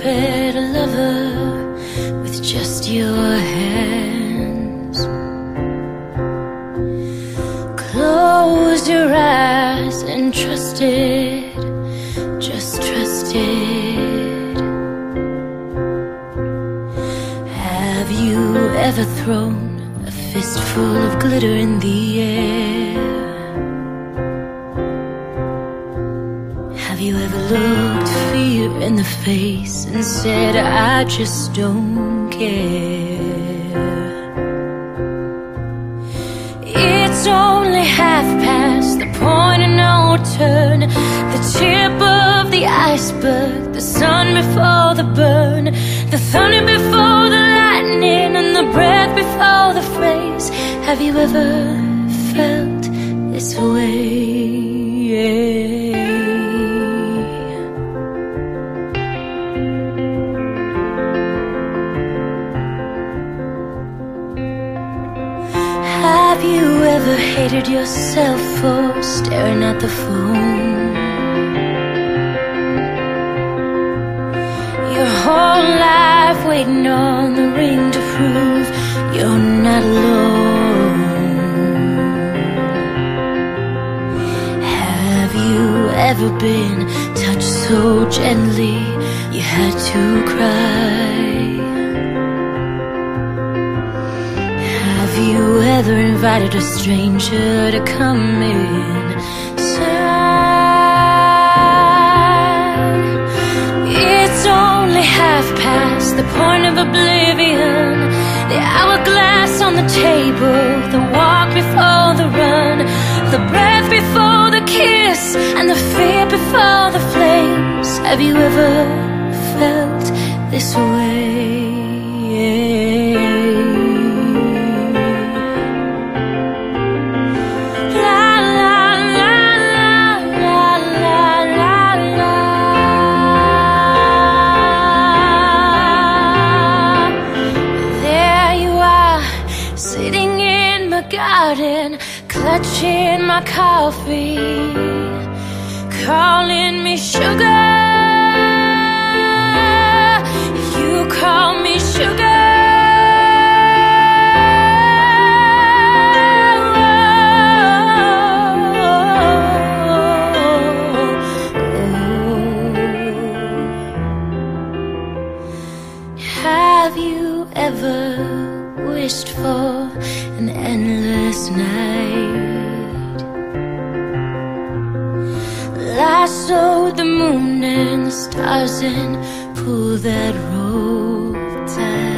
fed a lover with just your hands. Closed your eyes and trusted, just trusted. Have you ever thrown a fistful of glitter in the air? Have you ever looked fear in the face and said, I just don't care? It's only half past the point of no return, the tip of the iceberg, the sun before the burn, the thunder before the lightning, and the breath before the phrase. Have you ever felt this way? Have you ever hated yourself for staring at the phone? Your whole life waiting on the ring to prove you're not alone. Have you ever been touched so gently you had to cry? Have you ever invited a stranger to come in? It's only half past the point of oblivion. The hourglass on the table, the walk before the run, the breath before the kiss, and the fear before the flames. Have you ever felt this way? Garden, clutching my coffee, calling me sugar. You call me sugar. Have you ever wished for an endless night? Lassoed the moon and the stars and pull that rope tight.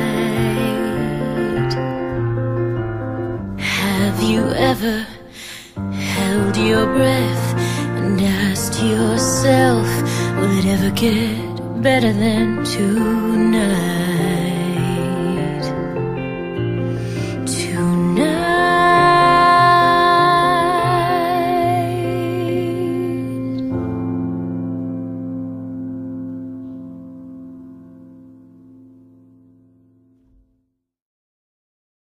Have you ever held your breath and asked yourself, will it ever get better than tonight?